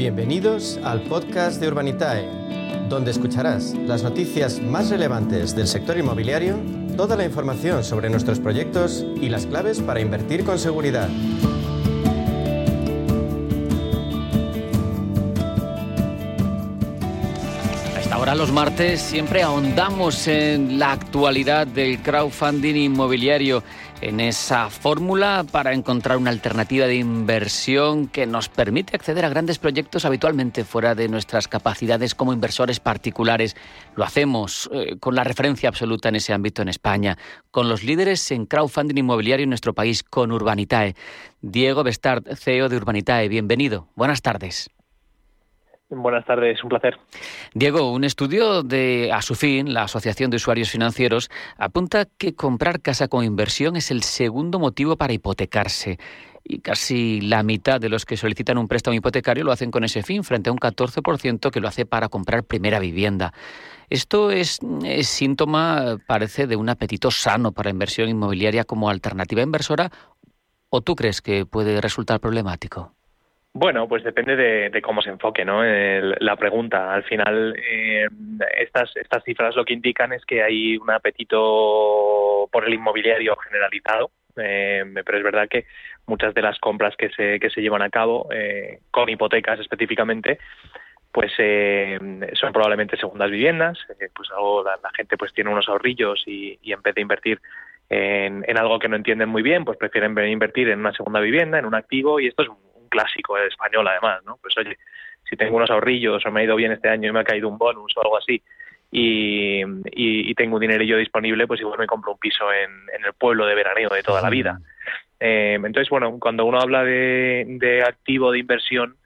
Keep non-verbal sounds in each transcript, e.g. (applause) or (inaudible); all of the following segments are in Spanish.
Bienvenidos al podcast de Urbanitae, donde escucharás las noticias más relevantes del sector inmobiliario, toda la información sobre nuestros proyectos y las claves para invertir con seguridad. Ahora los martes siempre ahondamos en la actualidad del crowdfunding inmobiliario, en esa fórmula para encontrar una alternativa de inversión que nos permite acceder a grandes proyectos habitualmente fuera de nuestras capacidades como inversores particulares. Lo hacemos eh, con la referencia absoluta en ese ámbito en España, con los líderes en crowdfunding inmobiliario en nuestro país, con Urbanitae. Diego Bestard, CEO de Urbanitae, bienvenido. Buenas tardes. Buenas tardes, un placer. Diego, un estudio de Asufin, la Asociación de Usuarios Financieros, apunta que comprar casa con inversión es el segundo motivo para hipotecarse. Y casi la mitad de los que solicitan un préstamo hipotecario lo hacen con ese fin, frente a un 14% que lo hace para comprar primera vivienda. Esto es, es síntoma, parece, de un apetito sano para inversión inmobiliaria como alternativa inversora, ¿o tú crees que puede resultar problemático? Bueno, pues depende de, cómo se enfoque, ¿no? la pregunta. Al final, eh, estas, estas cifras lo que indican es que hay un apetito por el inmobiliario generalizado, eh, pero es verdad que muchas de las compras que se, que se llevan a cabo, eh, con hipotecas específicamente, pues son probablemente segundas viviendas, pues la, gente pues tiene unos ahorrillos y, y en vez de invertir en, en, algo que no entienden muy bien, pues prefieren invertir en una segunda vivienda, en un activo, y esto es clásico español además, ¿no? Pues oye, si tengo unos ahorrillos o me ha ido bien este año y me ha caído un bonus o algo así y, y, tengo un dinerillo disponible, pues igual me compro un piso en, el pueblo de veraneo de toda la vida. Eh, entonces, bueno, cuando uno habla de, activo de inversión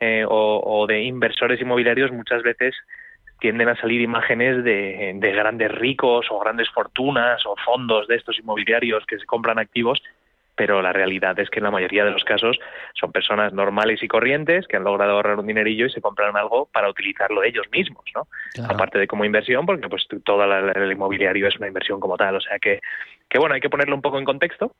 eh, o, de inversores inmobiliarios, muchas veces tienden a salir imágenes de, de, grandes ricos o grandes fortunas o fondos de estos inmobiliarios que se compran activos pero la realidad es que en la mayoría de los casos son personas normales y corrientes que han logrado ahorrar un dinerillo y se compran algo para utilizarlo ellos mismos, ¿no? Aparte de como inversión, porque pues todo el inmobiliario es una inversión como tal, o sea que, que bueno, hay que ponerlo un poco en contexto,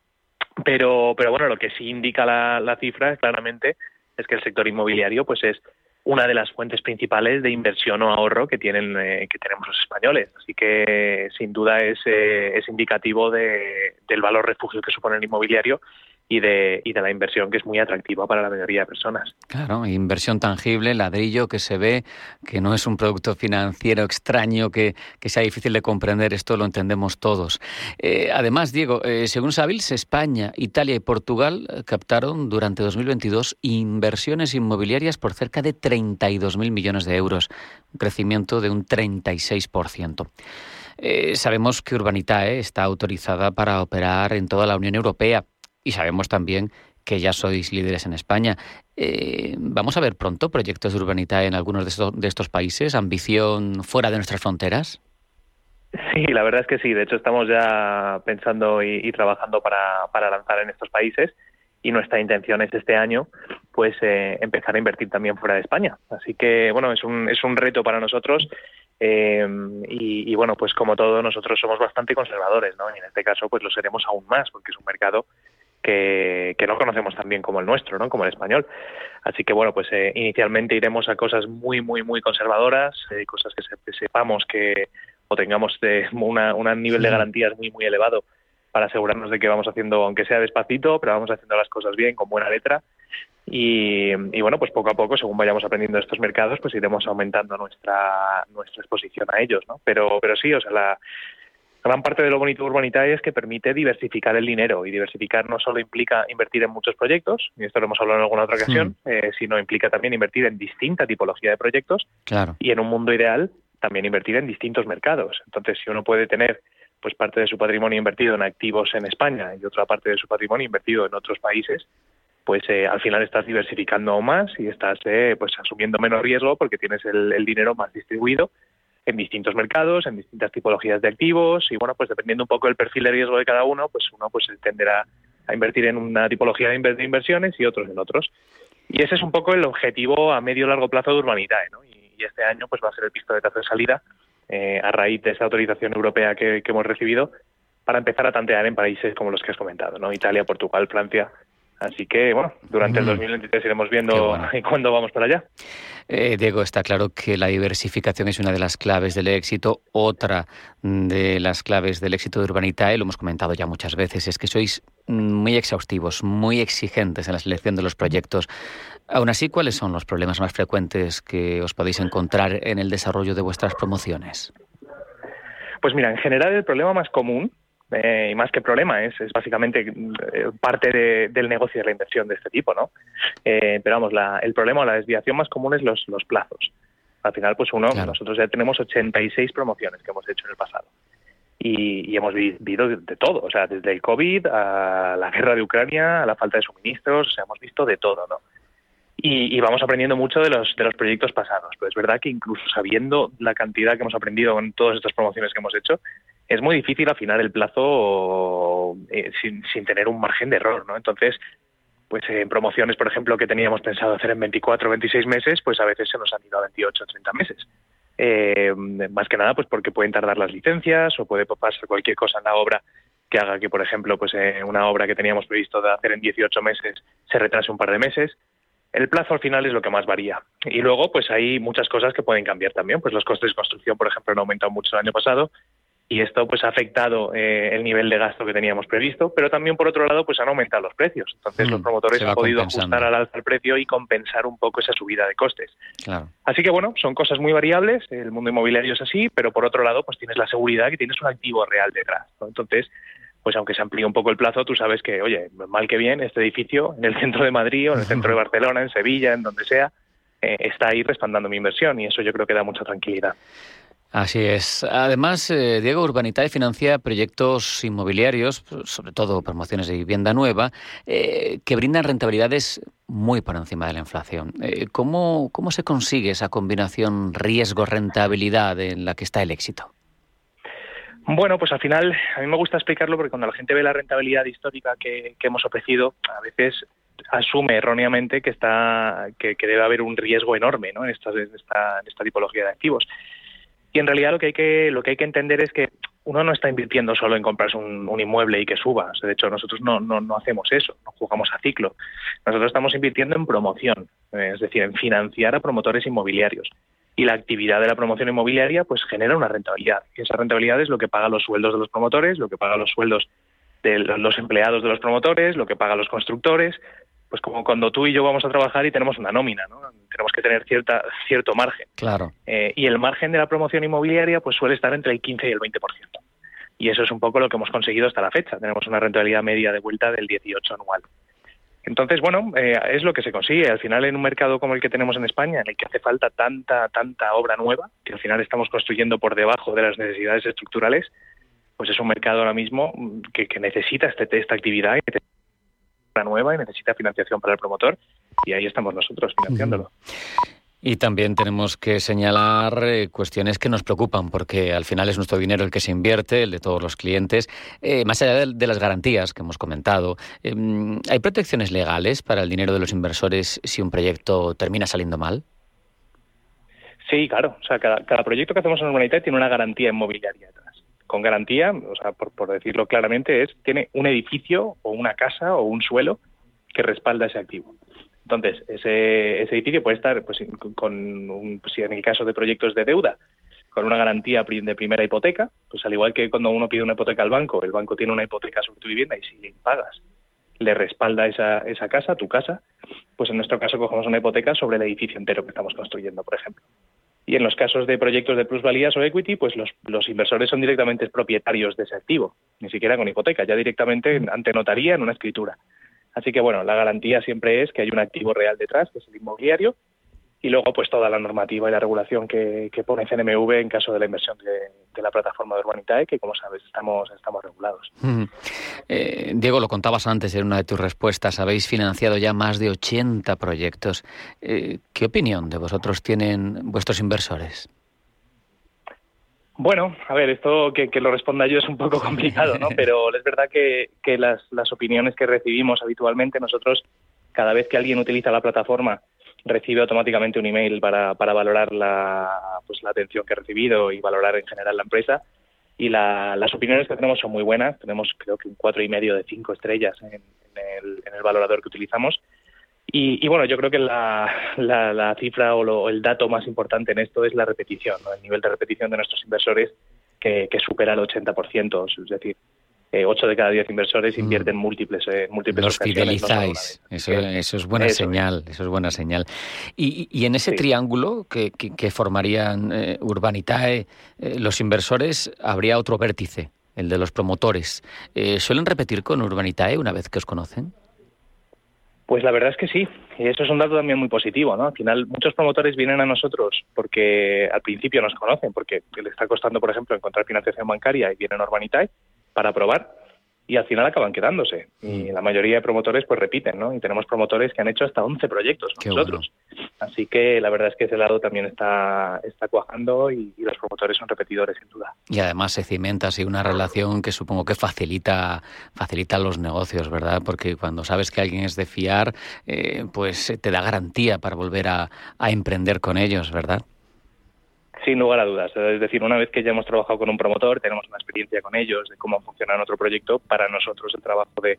pero, pero bueno, lo que sí indica la, la cifra claramente es que el sector inmobiliario pues es una de las fuentes principales de inversión o ahorro que tienen eh, que tenemos los españoles. Así que sin duda es, eh, es indicativo de, del valor refugio que supone el inmobiliario y de, y de la inversión que es muy atractiva para la mayoría de personas. Claro, inversión tangible, ladrillo que se ve, que no es un producto financiero extraño que, que sea difícil de comprender, esto lo entendemos todos. Eh, además, Diego, eh, según Savills, España, Italia y Portugal captaron durante 2022 inversiones inmobiliarias por cerca de 32.000 millones de euros, un crecimiento de un 36%. Eh, sabemos que Urbanitae está autorizada para operar en toda la Unión Europea, y sabemos también que ya sois líderes en España. Eh, ¿Vamos a ver pronto proyectos de urbanidad en algunos de estos, países? ¿Ambición fuera de nuestras fronteras? Sí, la verdad es que sí. De hecho, estamos ya pensando y, trabajando para, lanzar en estos países y nuestra intención es este año pues eh, empezar a invertir también fuera de España. Así que, bueno, es un, es un reto para nosotros eh, y, y, bueno, pues como todo, nosotros somos bastante conservadores, ¿no? Y en este caso, pues lo seremos aún más, porque es un mercado que, no conocemos tan bien como el nuestro, ¿no? como el español. Así que bueno, pues eh, inicialmente iremos a cosas muy, muy, muy conservadoras, eh, cosas que, sepamos que o tengamos de una, un nivel de garantías muy, muy elevado para asegurarnos de que vamos haciendo, aunque sea despacito, pero vamos haciendo las cosas bien, con buena letra. Y, y, bueno, pues poco a poco, según vayamos aprendiendo de estos mercados, pues iremos aumentando nuestra nuestra exposición a ellos, ¿no? Pero, pero sí, o sea, la, gran parte de lo bonito de Urbanitae es que permite diversificar el dinero y diversificar no solo implica invertir en muchos proyectos, y esto lo hemos hablado en alguna otra ocasión, eh, sino implica también invertir en distinta tipología de proyectos claro. y en un mundo ideal también invertir en distintos mercados. Entonces, si uno puede tener pues parte de su patrimonio invertido en activos en España y otra parte de su patrimonio invertido en otros países, pues eh, al final estás diversificando más y estás eh, pues asumiendo menos riesgo porque tienes el dinero más distribuido en distintos mercados, en distintas tipologías de activos y bueno, pues dependiendo un poco del perfil de riesgo de cada uno, pues uno pues tenderá a invertir en una tipología de, inversiones y otros en otros. Y ese es un poco el objetivo a medio largo plazo de Urbanitae, ¿no? Y, este año pues va a ser el pistoletazo de salida eh, a raíz de esa autorización europea que, hemos recibido para empezar a tantear en países como los que has comentado, ¿no? Italia, Portugal, Francia, Así que, bueno, durante el 2023 mm. iremos viendo (laughs) cuándo vamos para allá. Eh, Diego, está claro que la diversificación es una de las claves del éxito. Otra de las claves del éxito de Urbanitae, lo hemos comentado ya muchas veces, es que sois muy exhaustivos, muy exigentes en la selección de los proyectos. Aún así, ¿cuáles son los problemas más frecuentes que os podéis encontrar en el desarrollo de vuestras promociones? Pues mira, en general el problema más común eh, y más que problema, es, es básicamente eh, parte del negocio de la inversión de este tipo, ¿no? Eh, pero vamos, el problema o la desviación más común es los, los plazos. Al final, pues uno, nosotros ya tenemos 86 promociones que hemos hecho en el pasado. Y, hemos vivido de, todo, o sea, desde el COVID a la guerra de Ucrania, a la falta de suministros, o sea, hemos visto de todo, ¿no? Y, y, vamos aprendiendo mucho de los, de los proyectos pasados. Pero es verdad que incluso sabiendo la cantidad que hemos aprendido en todas estas promociones que hemos hecho, es muy difícil afinar el plazo eh, sin, sin, tener un margen de error, ¿no? Entonces, pues en promociones, por ejemplo, que teníamos pensado hacer en 24 o 26 meses, pues a veces se nos han ido a 28 o 30 meses. Eh, más que nada, pues porque pueden tardar las licencias o puede pasar cualquier cosa en la obra que haga que, por ejemplo, pues eh, una obra que teníamos previsto de hacer en 18 meses se retrase un par de meses. El plazo al final es lo que más varía. Y luego, pues hay muchas cosas que pueden cambiar también. Pues los costes de construcción, por ejemplo, han aumentado mucho el año pasado y esto pues ha afectado eh, el nivel de gasto que teníamos previsto, pero también por otro lado pues han aumentado los precios. Entonces los promotores han podido ajustar al alza el precio y compensar un poco esa subida de costes. Así que bueno, son cosas muy variables, el mundo inmobiliario es así, pero por otro lado pues tienes la seguridad que tienes un activo real detrás. Entonces, pues aunque se amplíe un poco el plazo, tú sabes que, oye, mal que bien, este edificio en el centro de Madrid o en el centro de Barcelona, en Sevilla, en donde sea, eh, está ahí respaldando mi inversión y eso yo creo que da mucha tranquilidad. Así es. Además, eh, Diego Urbanitae financia proyectos inmobiliarios, sobre todo promociones de vivienda nueva, eh, que brindan rentabilidades muy por encima de la inflación. Eh, ¿cómo, ¿Cómo se consigue esa combinación riesgo-rentabilidad en la que está el éxito? Bueno, pues al final a mí me gusta explicarlo porque cuando la gente ve la rentabilidad histórica que, hemos ofrecido, a veces asume erróneamente que está que, debe haber un riesgo enorme ¿no? en, esta, en, esta, en esta tipología de activos. Y en realidad lo que hay que, lo que, hay que entender es que uno no está invirtiendo solo en comprarse un, inmueble y que suba. de hecho, nosotros no, no, no, hacemos eso, no jugamos a ciclo. Nosotros estamos invirtiendo en promoción, eh, es decir, en financiar a promotores inmobiliarios. Y la actividad de la promoción inmobiliaria pues genera una rentabilidad. Y esa rentabilidad es lo que paga los sueldos de los promotores, lo que paga los sueldos de los empleados de los promotores, lo que paga los constructores, pues como cuando tú y yo vamos a trabajar y tenemos una nómina, ¿no? Tenemos que tener cierta, cierto margen. Claro. Eh, y el margen de la promoción inmobiliaria pues suele estar entre el 15 y el 20%. Y eso es un poco lo que hemos conseguido hasta la fecha. Tenemos una rentabilidad media de vuelta del 18 anual. Entonces, bueno, eh, es lo que se consigue. Al final, en un mercado como el que tenemos en España, en el que hace falta tanta, tanta obra nueva, que al final estamos construyendo por debajo de las necesidades estructurales, pues es un mercado ahora mismo que, que necesita este, esta actividad nueva y necesita financiación para el promotor y ahí estamos nosotros financiándolo. Y también tenemos que señalar eh, cuestiones que nos preocupan, porque al final es nuestro dinero el que se invierte, el de todos los clientes. Eh, más allá de, las garantías que hemos comentado, em, ¿hay protecciones legales para el dinero de los inversores si un proyecto termina saliendo mal? Sí, claro. O sea, cada, proyecto que hacemos en Urbanitae tiene una garantía inmobiliaria detrás con garantía, o sea, por, por, decirlo claramente, es tiene un edificio o una casa o un suelo que respalda ese activo. Entonces, ese, ese edificio puede estar, pues, con un, si en el caso de proyectos de deuda, con una garantía de primera hipoteca, pues al igual que cuando uno pide una hipoteca al banco, el banco tiene una hipoteca sobre tu vivienda y si le pagas, le respalda esa, esa casa, tu casa, pues en nuestro caso cogemos una hipoteca sobre el edificio entero que estamos construyendo, por ejemplo. Y en los casos de proyectos de plusvalías o equity, pues los, los inversores son directamente propietarios de ese activo, ni siquiera con hipoteca, ya directamente ante notaría en una escritura. Así que bueno, la garantía siempre es que hay un activo real detrás, que es el inmobiliario, y luego pues toda la normativa y la regulación que, pone CNMV en caso de la inversión de, la plataforma de Urbanitae, que como sabes estamos, estamos regulados. Eh, Diego, lo contabas antes en una de tus respuestas, habéis financiado ya más de 80 proyectos. Eh, ¿Qué opinión de vosotros tienen vuestros inversores? Bueno, a ver, esto que, lo responda yo es un poco complicado, ¿no? (laughs) Pero es verdad que, las, las opiniones que recibimos habitualmente, nosotros, cada vez que alguien utiliza la plataforma, recibe automáticamente un email para, para valorar la, pues, la atención que ha recibido y valorar en general la empresa. Y las opiniones que tenemos son muy buenas. Tenemos creo que un cuatro y medio de cinco estrellas en, el, en el valorador que utilizamos. Y, bueno, yo creo que la, la, cifra o, el dato más importante en esto es la repetición, el nivel de repetición de nuestros inversores que, supera el 80%, es decir, eh, 8 de cada 10 inversores mm. invierten múltiples, eh, múltiples Los fidelizáis, eso, es buena señal, eso es buena señal. Y, y en ese triángulo que, que, formarían eh, Urbanitae, eh, los inversores, habría otro vértice, el de los promotores. Eh, ¿Suelen repetir con Urbanitae una vez que os conocen? Pues la verdad es que sí, y eso es un dato también muy positivo, ¿no? Al final muchos promotores vienen a nosotros porque al principio nos conocen, porque les está costando, por ejemplo, encontrar financiación bancaria y vienen a Urbanitae para probar y al final acaban quedándose. Y mm. la mayoría de promotores pues repiten, ¿no? Y tenemos promotores que han hecho hasta 11 proyectos con nosotros. Así que la verdad es que ese lado también está, está cuajando y, los promotores son repetidores sin duda. Y además se cimenta así una relación que supongo que facilita, facilita los negocios, ¿verdad? Porque cuando sabes que alguien es de fiar, eh, pues te da garantía para volver a, a emprender con ellos, ¿verdad? Sin lugar a dudas. Es decir, una vez que ya hemos trabajado con un promotor, tenemos una experiencia con ellos de cómo funciona nuestro proyecto, para nosotros el trabajo de,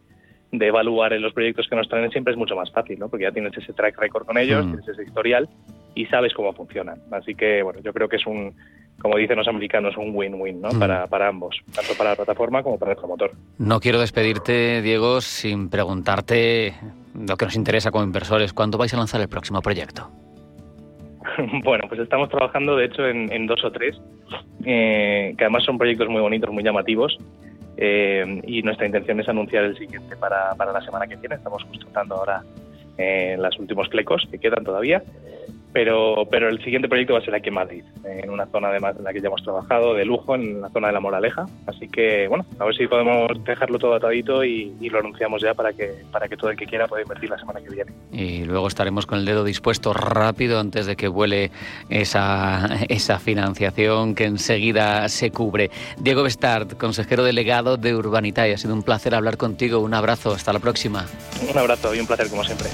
evaluar en los proyectos que nos traen siempre es mucho más fácil, ¿no? Porque ya tienes ese track record con ellos, mm. tienes ese historial y sabes cómo funcionan. Así que, bueno, yo creo que es un, como dicen los americanos, un win-win, ¿no? Mm. Para, para ambos, tanto para la plataforma como para el promotor. No quiero despedirte, Diego, sin preguntarte lo que nos interesa como inversores. ¿Cuándo vais a lanzar el próximo proyecto? (laughs) Bueno, pues estamos trabajando de hecho en, dos o tres, eh, que además son proyectos muy bonitos, muy llamativos. Eh, y nuestra intención es anunciar el siguiente para, para la semana que viene. Estamos justo ahora eh, los últimos flecos que quedan todavía pero, pero el siguiente proyecto va a ser aquí en Madrid, en una zona además en la que ya hemos trabajado, de lujo, en la zona de la Moraleja. Así que, bueno, a ver si podemos dejarlo todo atadito y, lo anunciamos ya para que, para que todo el que quiera pueda invertir la semana que viene. Y luego estaremos con el dedo dispuesto rápido antes de que vuele esa, esa financiación que enseguida se cubre. Diego Bestard, consejero delegado de Urbanitae, ha sido un placer hablar contigo. Un abrazo, hasta la próxima. Un abrazo y un placer como siempre.